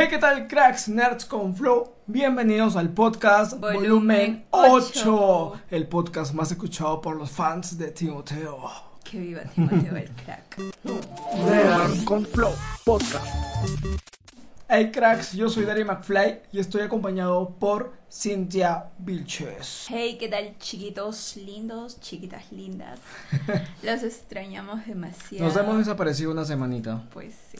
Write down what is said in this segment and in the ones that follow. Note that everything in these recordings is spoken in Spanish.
Hey, ¿qué tal, cracks, nerds con flow? Bienvenidos al podcast Volumen Volumen 8, ocho. el podcast más escuchado por los fans de Timoteo. Que viva Timoteo el crack. Nerd con flow podcast. Hey, cracks, yo soy Dari McFly y estoy acompañado por Cynthia Vilches. Hey, ¿qué tal chiquitos lindos, chiquitas lindas? Los extrañamos demasiado. Nos hemos desaparecido una semanita, Pues sí.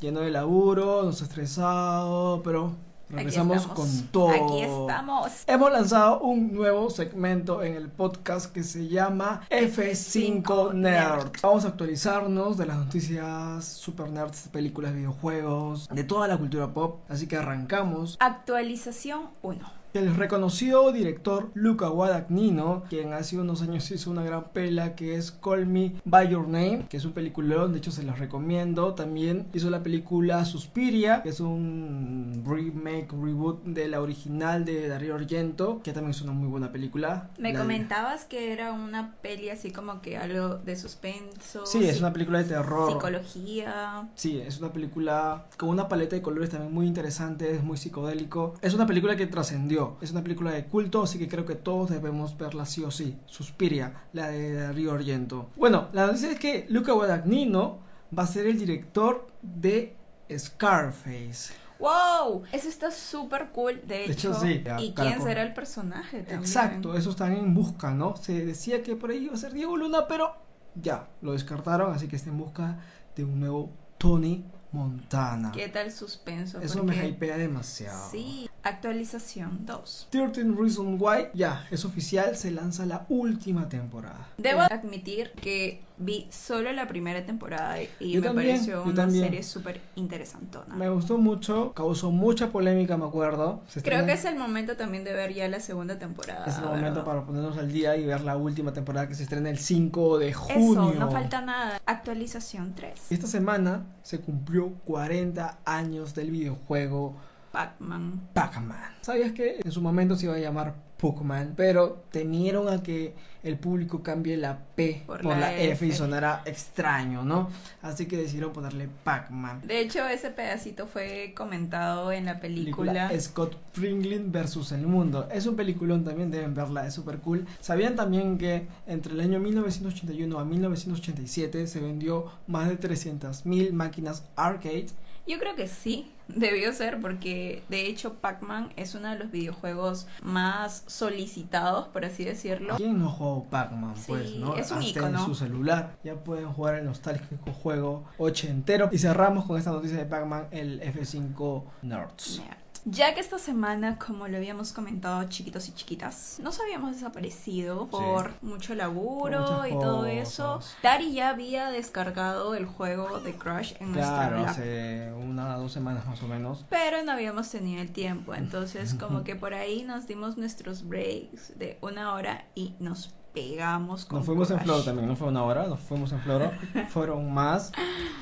Lleno de laburo, nos estresado, pero regresamos con todo. Aquí estamos. Hemos lanzado un nuevo segmento en el podcast que se llama F5 Nerd. Vamos a actualizarnos de las noticias super nerds, películas, videojuegos, de toda la cultura pop. Así que arrancamos. Actualización 1. El reconocido director Luca Guadagnino, quien hace unos años hizo una gran pela que es Call Me By Your Name, que es un peliculón, de hecho se los recomiendo. También hizo la película Suspiria, que es un remake, reboot de la original de Darío Argento, que también es una muy buena película. Me La- comentabas que era una peli así como que algo de suspenso. Sí, es una película de terror. Psicología. Sí, es una película con una paleta de colores también muy interesante, es muy psicodélico. Es una película que trascendió, es una película de culto, así que creo que todos debemos verla sí o sí. Suspiria, la de Darío Argento. Bueno, la noticia es que Luca Guadagnino va a ser el director de Scarface. ¡Wow! Eso está súper cool, de hecho. hecho, sí. ¿Y quién será el personaje también? Exacto, eso están en busca, ¿no? Se decía que por ahí iba a ser Diego Luna, pero ya, lo descartaron, así que está en busca de un nuevo Tony Montana. ¿Qué tal suspenso? Eso me hypea demasiado. Sí, actualización 2. 13 Reasons Why, ya, es oficial, se lanza la última temporada. Debo admitir que vi solo la primera temporada y Yo me también, pareció una también. serie súper interesantona. Me gustó mucho, causó mucha polémica, me acuerdo. Se Creo que es el momento también de ver ya la segunda temporada. es el ¿verdad? momento para ponernos al día y ver la última temporada que se estrena el 5 de junio. Eso, no falta nada. Actualización 3. Esta semana se cumplió 40 años del videojuego Pac-Man. Pac-Man. ¿Sabías que en su momento se iba a llamar Pac-Man? Pero temieron a que el público cambie la P por, Por la, la F. y sonara extraño, ¿no? Así que decidieron ponerle Pac-Man. De hecho, ese pedacito fue comentado en la película. Scott Pilgrim versus el mundo. Es un peliculón también, deben verla, es súper cool. ¿Sabían también que entre el año 1981 a 1987 se vendió más de 300.000 máquinas arcade? Yo creo que sí, debió ser porque de hecho Pac-Man es uno de los videojuegos más solicitados, por así decirlo. ¿Quién no ha jugado Pac-Man? Sí, pues, ¿no? es un Hasta ícono. en su celular. Ya pueden jugar el nostálgico juego ochentero. Y cerramos con esta noticia de Pac-Man, el F5 Nerds. Nerd. Ya que esta semana, como lo habíamos comentado chiquitos y chiquitas, nos habíamos desaparecido por mucho laburo Por y todo eso. Dari ya había descargado el juego de Crush en Claro, nuestro hace una o dos semanas más o menos. pero no habíamos tenido el tiempo. Entonces, como que por ahí nos dimos nuestros breaks de una hora y nos pegamos con Nos fuimos en floro también, no fue una hora, nos fuimos en floro, fueron más.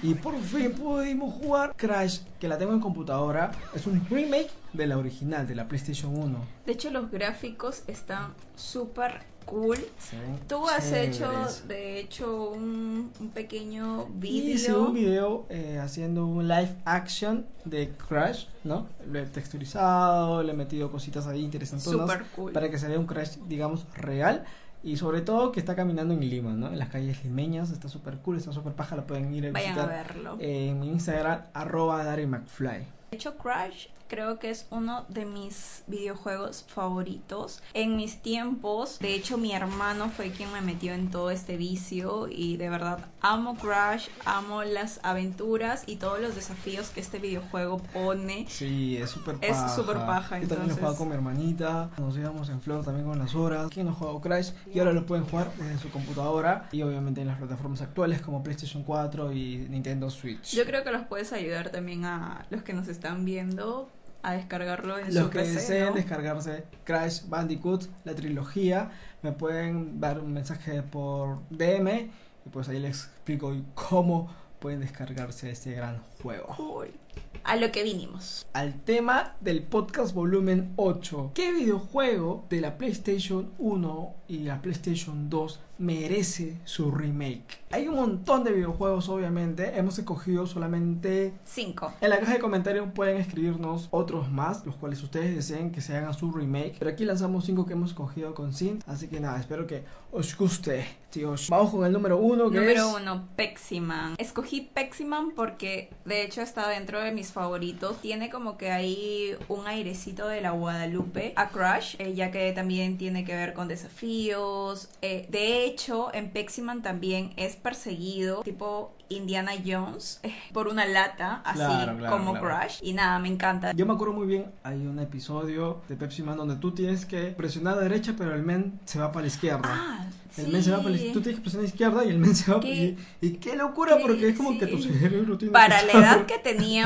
Y por fin pudimos jugar Crash, que la tengo en computadora. Es un remake de la original, de la PlayStation 1. De hecho, los gráficos están súper cool. Ven Tú has hecho, de hecho, un, un pequeño Hice un video eh, haciendo un live action de Crash, ¿no? Lo he texturizado, le he metido cositas ahí interesantes Súper cool. para que se vea un Crash, digamos, real. Y sobre todo que está caminando en Lima, ¿no? En las calles limeñas, está súper cool, está súper paja, lo pueden ir a Vayan a visitar verlo. en mi Instagram, arroba Dari McFly. De hecho, Crash creo que es uno de mis videojuegos favoritos. En mis tiempos, de hecho, mi hermano fue quien me metió en todo este vicio y de verdad amo Crash, amo las aventuras y todos los desafíos que este videojuego pone. Sí, es súper Es paja. súper paja, Yo también lo entonces- jugaba con mi hermanita. Nos íbamos en flor también con las horas. ¿Quién no jugado Crash? Y ahora lo pueden jugar desde su computadora. Y obviamente en las plataformas actuales como PlayStation 4 y Nintendo Switch. Yo creo que los puedes ayudar también a los que nos están viendo a descargarlo en Los su que PC, deseen ¿no? descargarse Crash Bandicoot, la trilogía, me pueden dar un mensaje por DM y pues ahí les explico cómo pueden descargarse este gran juego. Cool. A lo que vinimos. Al tema del podcast volumen 8. ¿Qué videojuego de la PlayStation 1 y la PlayStation 2 merece su remake? Hay un montón de videojuegos, obviamente. Hemos escogido solamente 5. En la caja de comentarios pueden escribirnos otros más, los cuales ustedes deseen que se hagan su remake. Pero aquí lanzamos 5 que hemos escogido con Sin. Así que nada, espero que os guste, tíos. Vamos con el número 1 que Número es... 1, Peximan. Escogí Peximan porque de hecho está dentro de mis favoritos. Tiene como que ahí un airecito de la Guadalupe a Crush, eh, ya que también tiene que ver con desafíos. Eh, de hecho, en Peximan también es perseguido, tipo Indiana Jones, eh, por una lata, así Claro, claro, como claro. Crush. Y nada, me encanta. Yo me acuerdo muy bien, hay un episodio de Pepsi Man donde tú tienes que presionar a la derecha, pero el men se va para la izquierda. Ah, el sí. men se va para la izquierda, tú tienes que presionar a la izquierda y el men se va ¿Qué? y, y qué locura, ¿Qué? porque es como que tu cerebro tiene Para que la edad que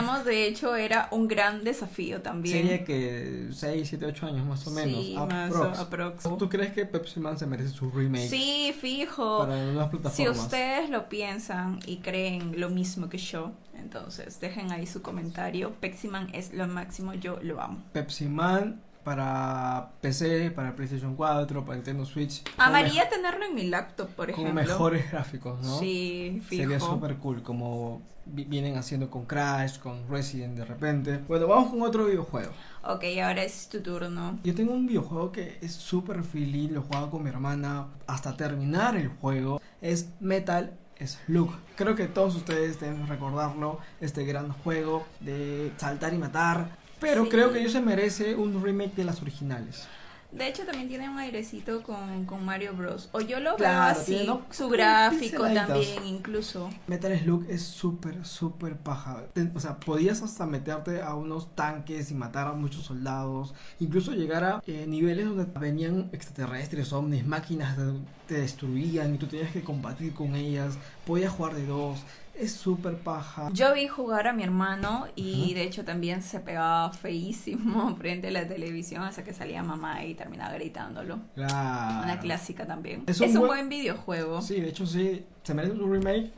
teníamos, de hecho, era un gran desafío también. Sería que 6, 7, 8 años más o menos. Sí, más aprox. aprox. ¿Tú crees que Pepsi Man se merece su remake Sí, fijo. para Si plataformas? ustedes lo piensan y creen lo mismo que yo, entonces dejen ahí su comentario. Peximan es lo máximo, yo lo amo. Pepsi Man para PC, para PlayStation 4, para Nintendo Switch. Amaría tenerlo en mi laptop, por me- con ejemplo. mejores gráficos, ¿no? Sí, fijo. Sería súper cool, como vi- vienen haciendo con Crash, con Resident de repente. Bueno, vamos con otro videojuego. Ok, ahora es tu turno. Yo tengo un videojuego que es súper feliz, lo he jugado con mi hermana hasta terminar el juego. Es Metal Slug. Creo que todos ustedes deben recordarlo, este gran juego de saltar y matar. Pero Sí. creo que ellos se merece un remake de las originales. De hecho, también tiene un airecito con, con Mario Bros. O yo lo Claro, veo así, tiene, ¿no? su gráfico también, incluso. Metal Slug es súper, súper paja. Te- O sea, podías hasta meterte a unos tanques y matar a muchos soldados. Incluso llegar a eh, niveles donde venían extraterrestres, ovnis, máquinas de- te destruían y tú tenías que combatir con ellas. Podías jugar de dos. Es súper paja. Yo vi jugar a mi hermano y Ajá. de hecho también se pegaba feísimo frente a la televisión hasta que salía mamá y terminaba gritándolo. Claro. Una clásica también. Es Es un buen- buen videojuego. Sí, de hecho sí. ¿Se merece un remake?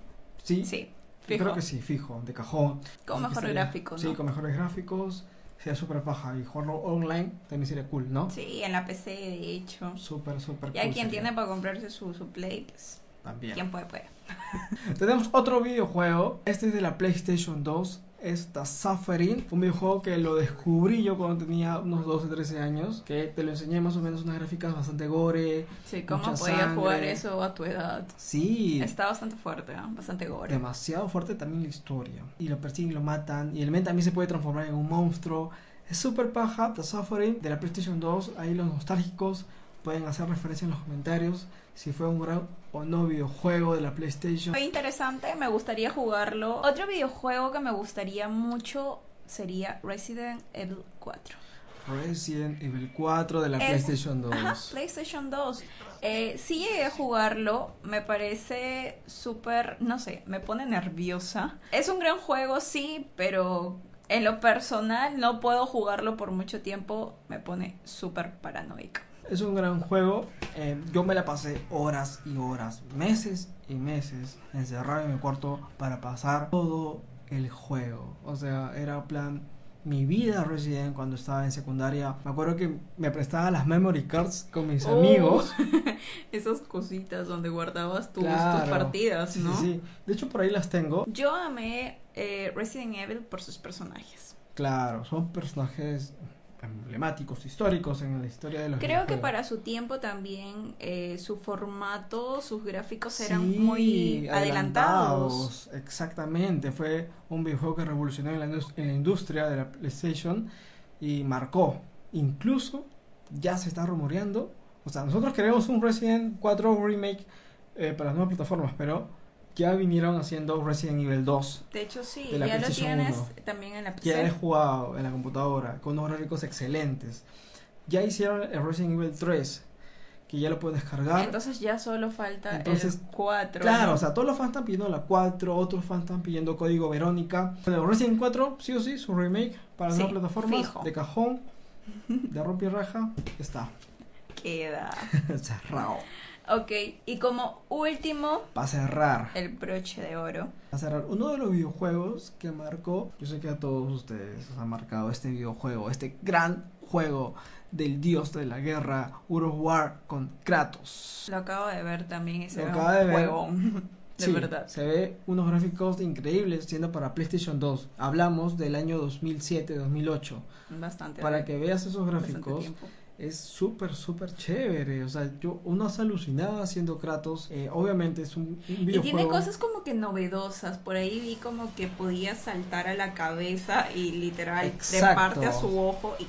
Sí. Sí, fijo. Creo que sí, fijo, de cajón. Con mejores gráficos, Sí, ¿no? con mejores gráficos. Sería súper paja. Y jugarlo online también sería cool, ¿no? Sí, en la PC de hecho. Súper, súper Y hay cool quien sería. tiene para comprarse su, su play, pues También. quien puede, puede. Tenemos otro videojuego. Este es de la PlayStation 2. Es The Suffering. Un videojuego que lo descubrí yo cuando tenía unos 12, 13 años. Que te lo enseñé más o menos unas gráficas bastante gore. Sí, ¿cómo Mucha podía sangre. jugar eso a tu edad? Sí. Está bastante fuerte, ¿no? bastante gore. Demasiado fuerte también la historia. Y lo persiguen y lo matan. Y el men también se puede transformar en un monstruo. Es súper paja. The Suffering de la PlayStation 2. Ahí los nostálgicos pueden hacer referencia en los comentarios. Si fue un gran o no videojuego de la PlayStation. Fue interesante, me gustaría jugarlo. Otro videojuego que me gustaría mucho sería Resident Evil 4. Resident Evil 4 de la Es- PlayStation 2. Ajá, PlayStation 2. Eh, sí llegué a jugarlo, me parece súper, no sé, me pone nerviosa. Es un gran juego, sí, pero en lo personal no puedo jugarlo por mucho tiempo, me pone súper paranoica. Es un gran juego. eh, yo me la pasé horas y horas, meses y meses encerrado en mi cuarto para pasar todo el juego. O sea, era plan mi vida Resident cuando estaba en secundaria. Me acuerdo que me prestaba las memory cards con mis Oh, amigos. Esas cositas donde guardabas tus, Claro. tus partidas, ¿no? sí, sí. De hecho, por ahí las tengo. Yo amé eh, Resident Evil por sus personajes. Claro, son personajes emblemáticos, históricos en la historia de los Creo que para su tiempo también eh, su formato, sus gráficos eran Sí, muy adelantados. Exactamente, fue un videojuego que revolucionó en la, indus- en la industria de la PlayStation y marcó. Incluso ya se está rumoreando. O sea, nosotros queremos un Resident 4 remake eh, para las nuevas plataformas, pero ya vinieron haciendo Resident Evil 2. De hecho, sí, De ya lo tienes 1. también en la Ya he PC. jugado en la computadora con unos gráficos excelentes. Ya hicieron el Resident Evil 3, que ya lo puedes descargar. Entonces ya solo falta Entonces, el 4. Claro, o sea, todos los fans están pidiendo la 4, otros fans están pidiendo código Verónica. Bueno, Resident 4, sí o sí, su remake para Sí, nuevas plataformas, fijo. de cajón, de rompe y raja, está Queda. cerrado. Ok, y como último, Para cerrar, el broche de oro. para cerrar, uno de los videojuegos que marcó, yo sé que a todos ustedes os ha marcado este videojuego, este gran juego del dios de la guerra, World of War con Kratos. Lo acabo de ver también y se Lo ve un de ver. juegón. De Sí, verdad. Se ve unos gráficos increíbles siendo para PlayStation 2. Hablamos del año 2007-2008. Bastante. Para que veas esos gráficos. Es súper, súper chévere. O sea, yo, uno se alucinaba haciendo Kratos. Eh, obviamente es un, un Y videojuego. tiene cosas como que novedosas. Por ahí vi como que podía saltar a la cabeza y literal Exacto. treparte a su ojo y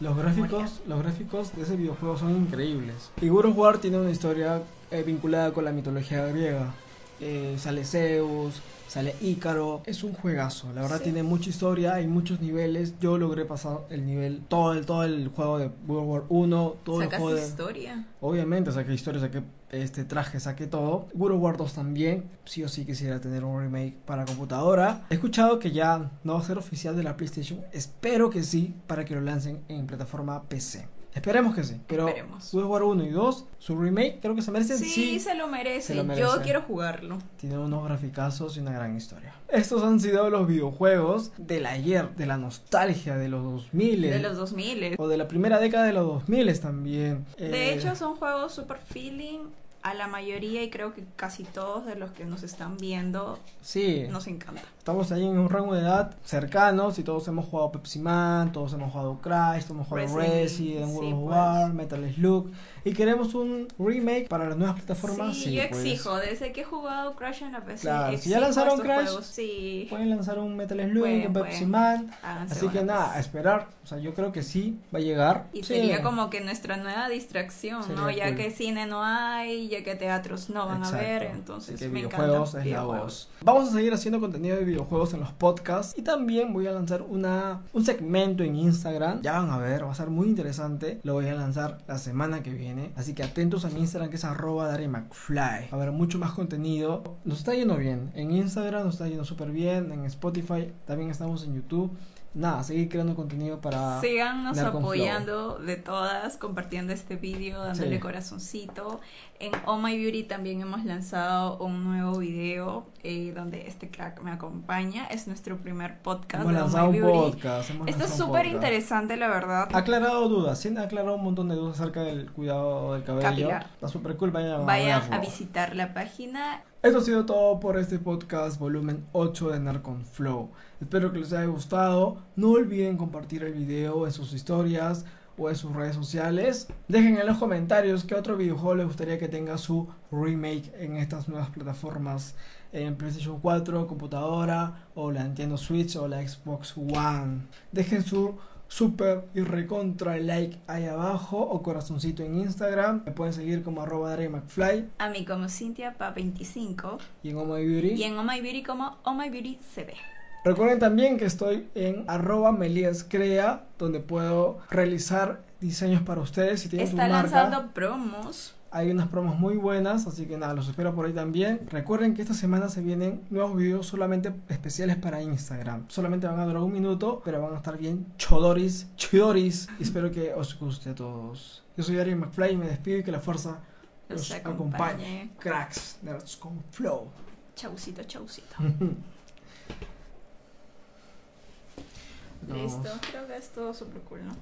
Los gráficos, los gráficos de ese videojuego son increíbles. Y of War tiene una historia eh, vinculada con la mitología griega. Eh, sale Zeus, sale Ícaro. Es un juegazo. La verdad Sí. tiene mucha historia, hay muchos niveles. Yo logré pasar el nivel, todo el, todo el juego de World War 1, todo el sacaste juego de... historia. Obviamente saqué historia, saqué este traje, saqué todo. World of War 2 también. Sí o sí quisiera tener un remake para computadora. He escuchado que ya no va a ser oficial de la PlayStation. Espero que sí, para que lo lancen en plataforma PC. Esperemos que sí. Pero Esperemos. World War 1 y 2, su remake, creo que se merecen. Sí, Sí, se lo merece. se lo merece. Yo quiero jugarlo. tiene unos graficazos y una gran historia. Estos han sido los videojuegos del ayer, de la nostalgia de los 2000. De los 2000. O de la primera década de los 2000 también. De Eh, hecho, son juegos super feeling. A la mayoría y creo que casi todos de los que nos están viendo sí. nos encanta. Estamos ahí en un rango de edad cercanos y todos hemos jugado Pepsi Man, todos hemos jugado Crash, todos hemos jugado Resident, Resident, World of pues. War, Metal Slug y queremos un remake para las nuevas plataformas. Sí, Sí, yo pues. exijo. Desde que he jugado Crash en la PC, Claro, si ya lanzaron Crash, juegos. Sí, Pueden lanzar un Metal Slug, Pueden, un Pepsi pueden. Man, háganse así que nada, a esperar. O sea, yo creo que sí va a llegar. Y Sí. sería como que nuestra nueva distracción, ¿no? Ya cool. que cine no hay, ya que teatros no van Exacto. a ver, entonces que me videojuegos encanta. es la videojuegos. voz. Vamos a seguir haciendo contenido de videojuegos en los podcasts y también voy a lanzar una un segmento en Instagram. Ya van a ver, va a ser muy interesante. Lo voy a lanzar la semana que viene, así que atentos a mi Instagram que es arroba Dari McFly. Haber mucho más contenido. Nos está yendo bien. En Instagram nos está yendo súper bien. En Spotify también estamos en YouTube. Nada, seguir creando contenido para Síganos Flow. apoyando de todas, compartiendo este vídeo, dándole Sí. corazoncito. En Oh My Beauty también hemos lanzado un nuevo video eh, donde este crack me acompaña. Es nuestro primer podcast hemos de lanzado My un Beauty. podcast. hemos Esto es lanzado un súper interesante, la verdad. Ha aclarado dudas, sí, ha aclarado un montón de dudas acerca del cuidado del cabello. Capilar. Está súper cool, vayan, a Vayan a visitar la página. Esto ha sido todo por este podcast volumen 8 de Narcon Flow. Espero que les haya gustado. No olviden compartir el video en sus historias o en sus redes sociales. Dejen en los comentarios qué otro videojuego les gustaría que tenga su remake en estas nuevas plataformas. En PlayStation 4, computadora o la Nintendo Switch o la Xbox One. Dejen su super y recontra like ahí abajo o corazoncito en Instagram. Me pueden seguir como arroba McFly A mí como Cintia Pa 25 y en Oh My Beauty. y en Oh My Beauty como Oh My Beauty CB. Recuerden también que estoy en arroba Melías Crea, donde puedo realizar diseños para ustedes. Si tienen Está marca, lanzando promos. Hay unas promos muy buenas, así que nada, los espero por ahí también. Recuerden que esta semana se vienen nuevos videos solamente especiales para Instagram. Solamente van a durar un minuto, pero van a estar bien chodoris, chidoris. Y espero que os guste a todos. Yo soy Ari McFly y me despido y que la fuerza Los los acompañe. acompañe. Cracks, nerds con flow. Chaucito, chaucito. Listo. Creo que es todo súper cool, ¿no?